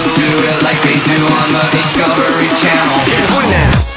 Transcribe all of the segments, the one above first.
do it like they do on the Discovery Channel. Yeah,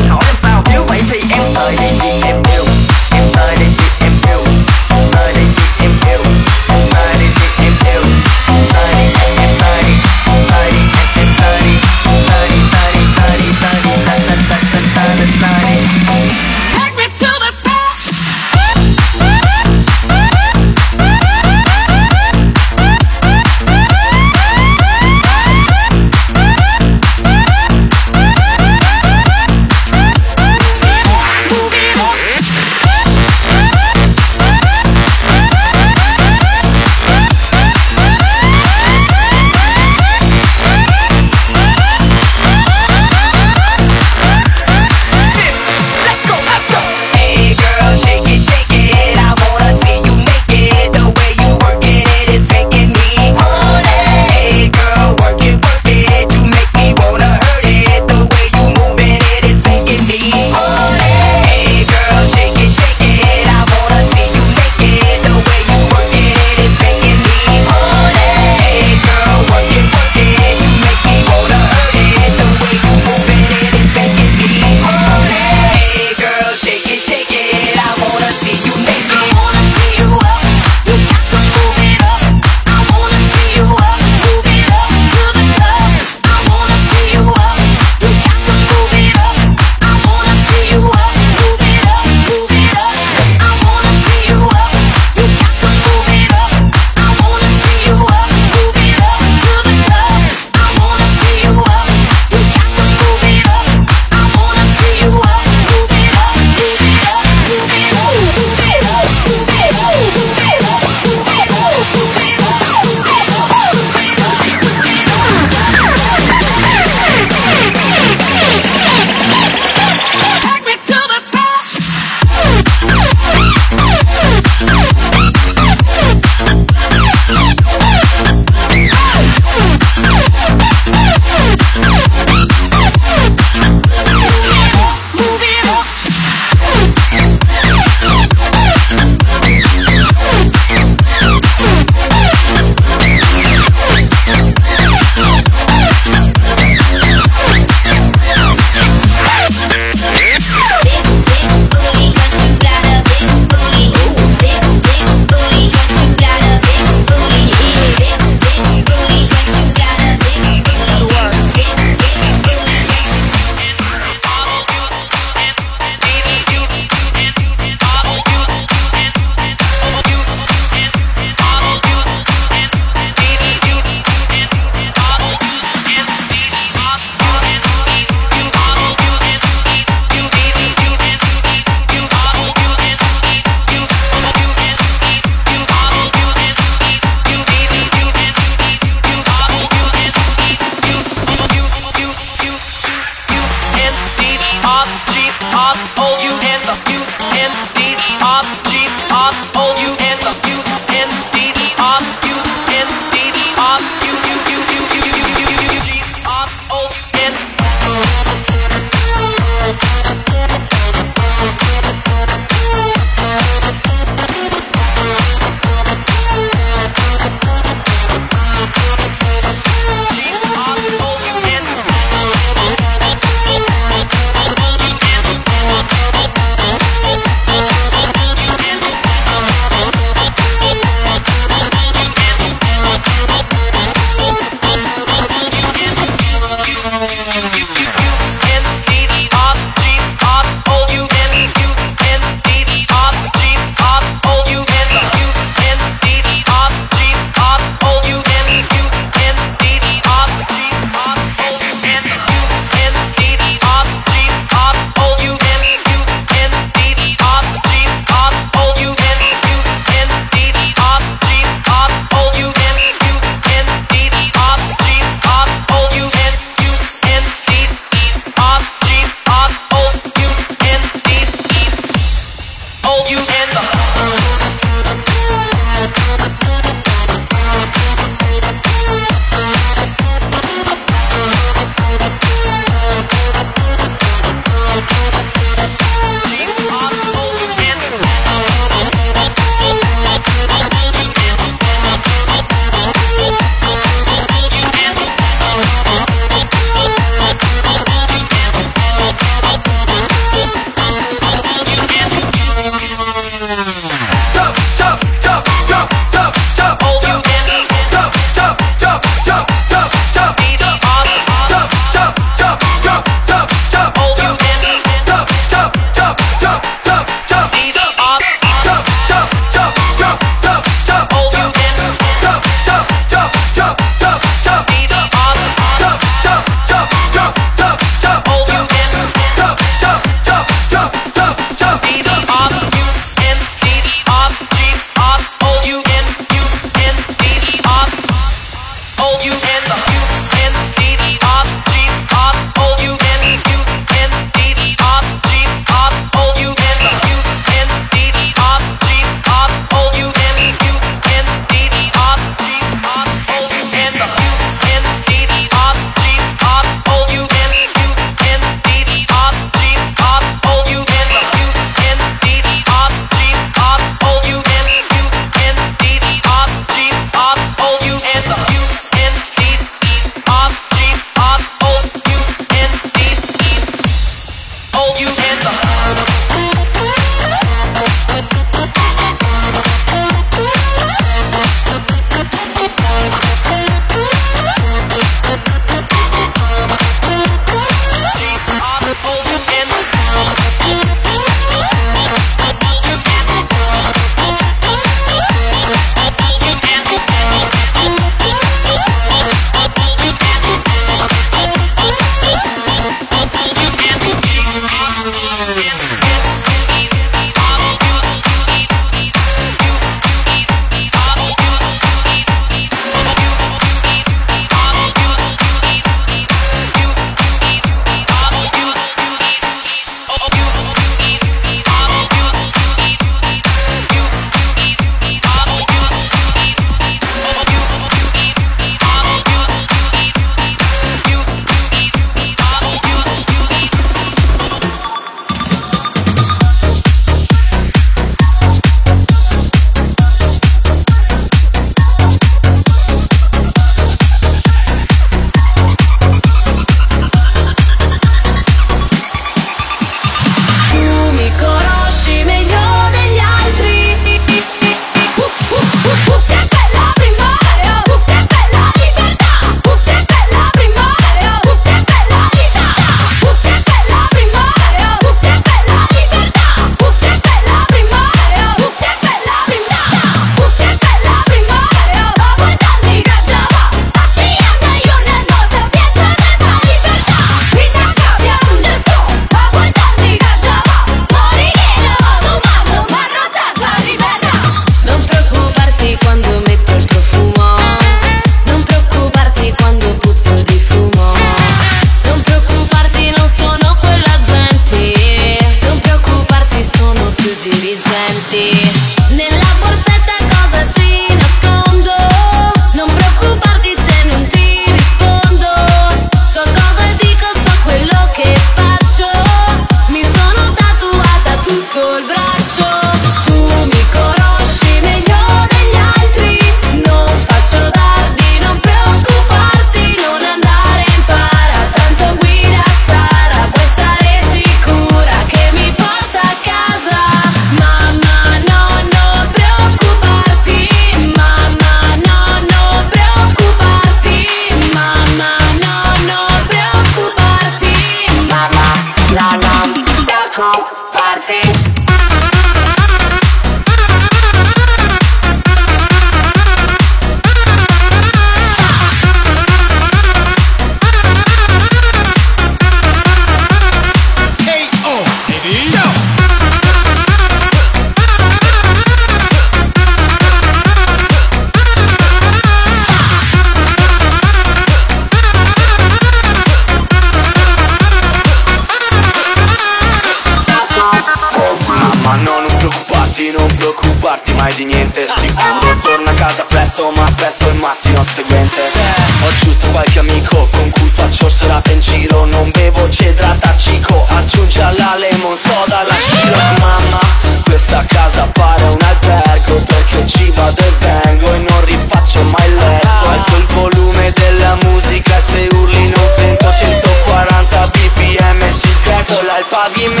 nadie me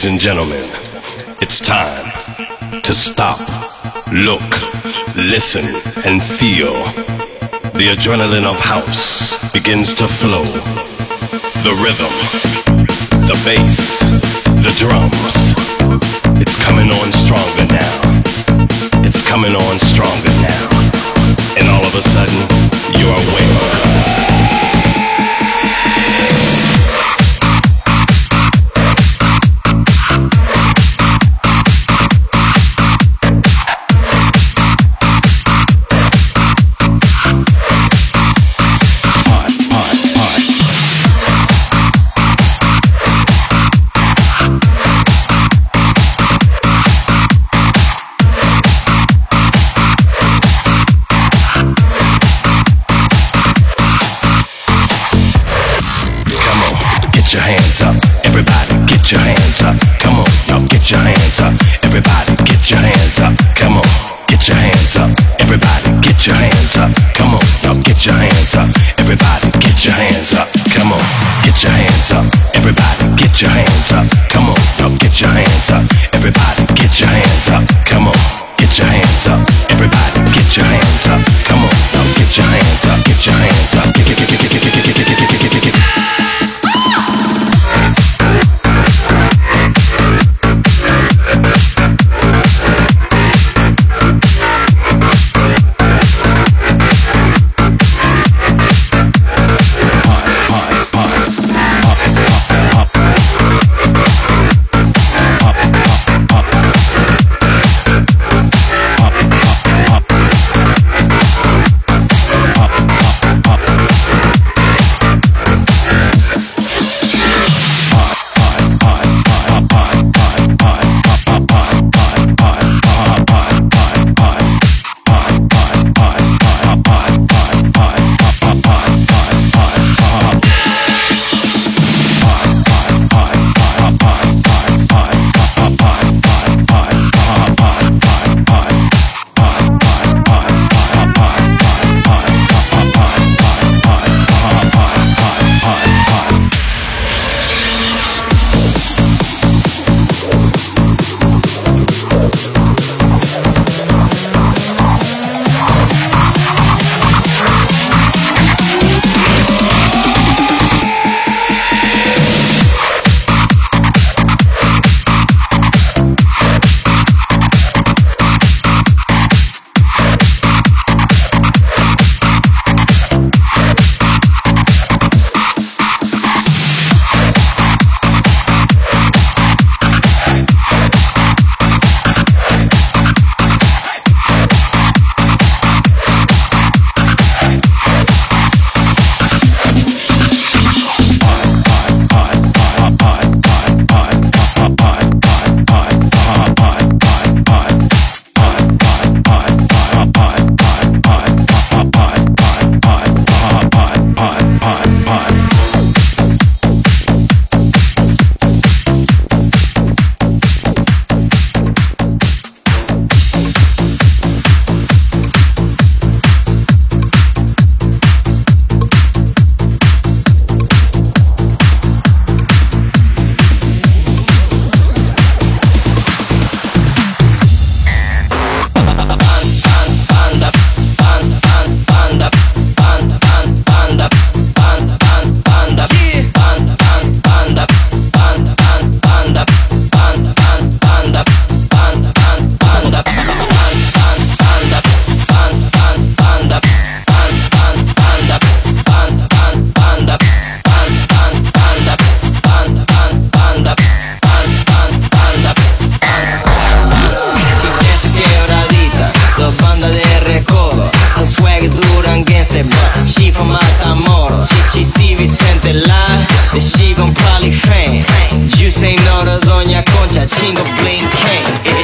Ladies and gentlemen, it's time to stop, look, listen, and feel. The adrenaline of house begins to flow. The rhythm, the bass, the drums. It's coming on stronger now. It's coming on stronger now. And all of a sudden, you're aware. your hands up. Come on, now get your hands up.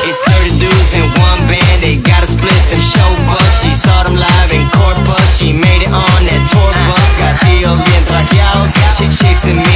It's 30 dudes in one band, they gotta split them show. She saw them live in court she made it on that tour bus. Got me.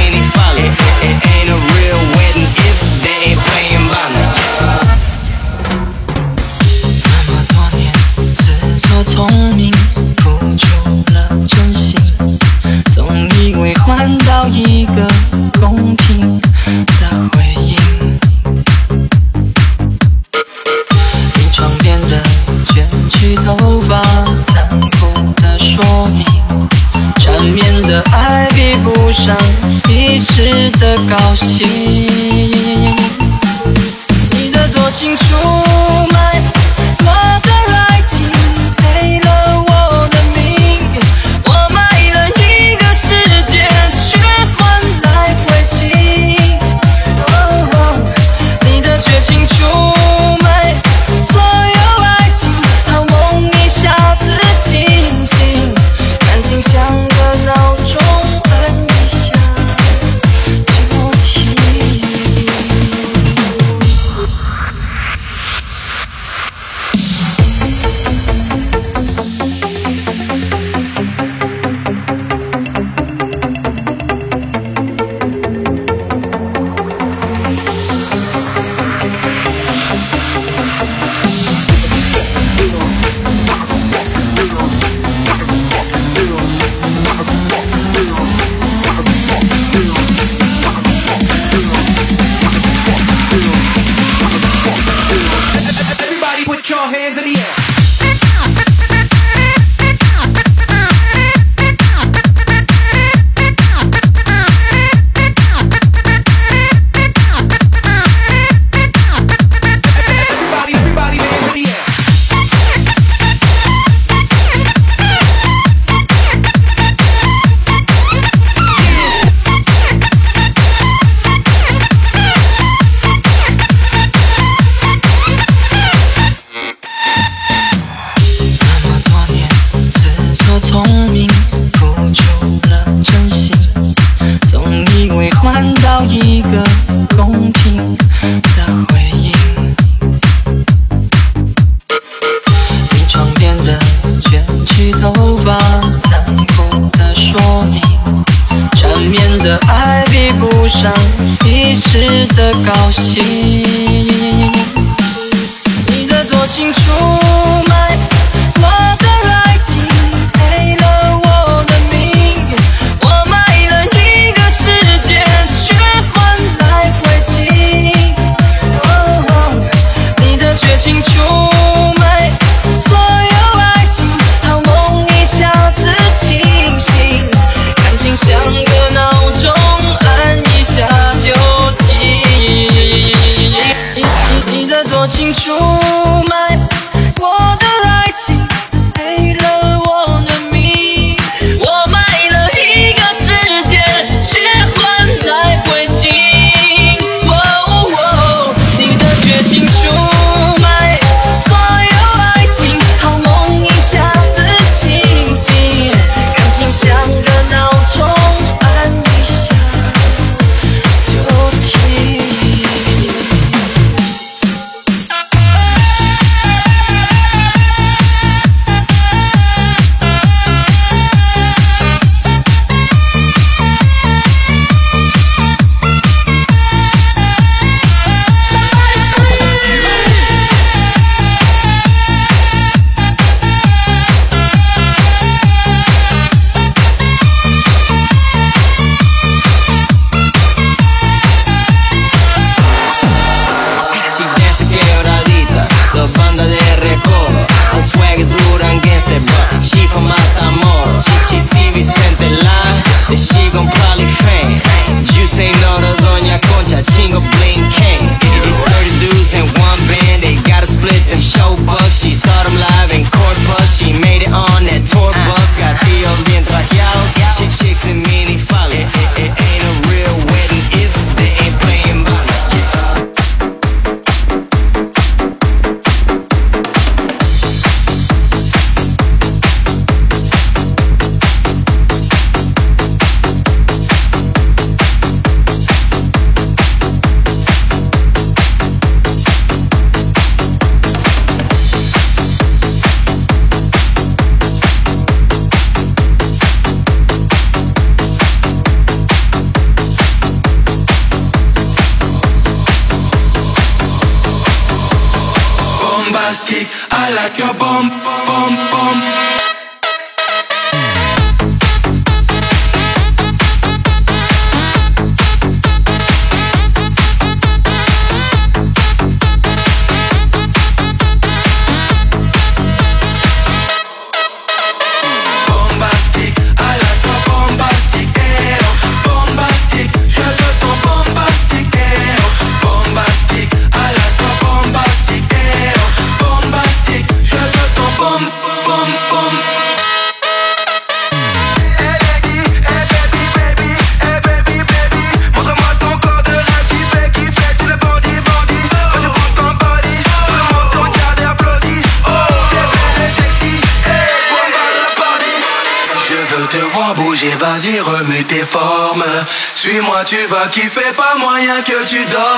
tu vas kiffer, pas moyen que tu dors.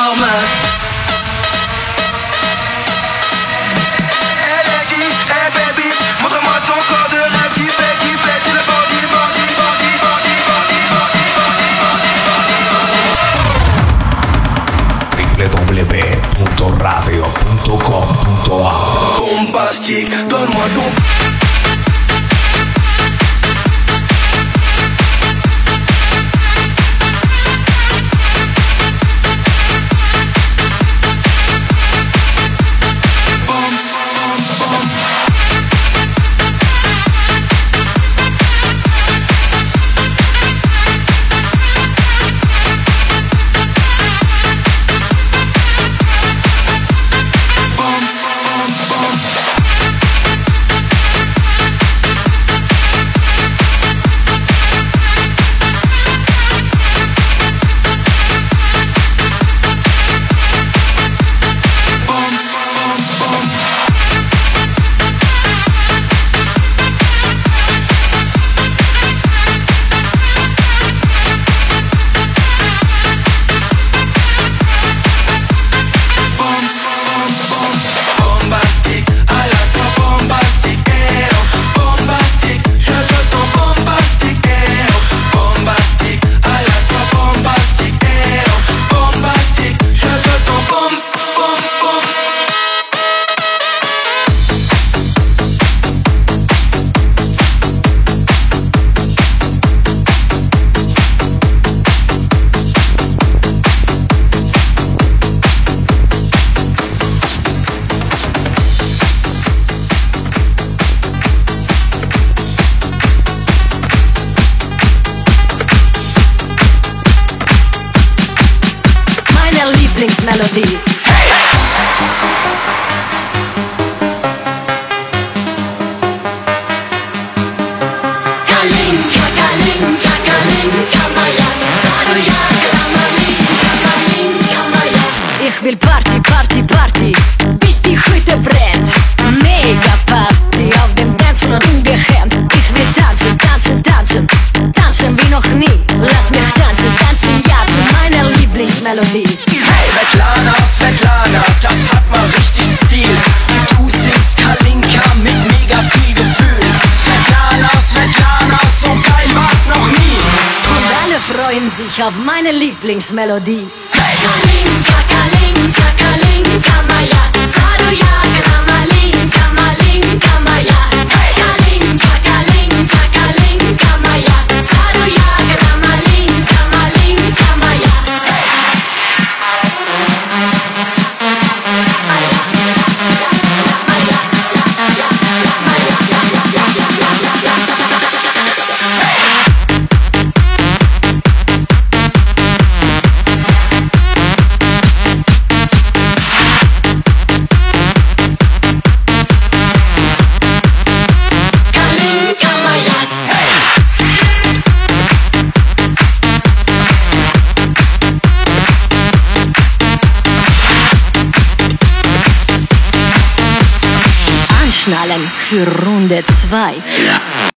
der Lieblingsmelodie. Hey! Ich will Party, Party, Party, bis die Hütte brennt. auf meine Lieblingsmelodie. Hey, Vibe.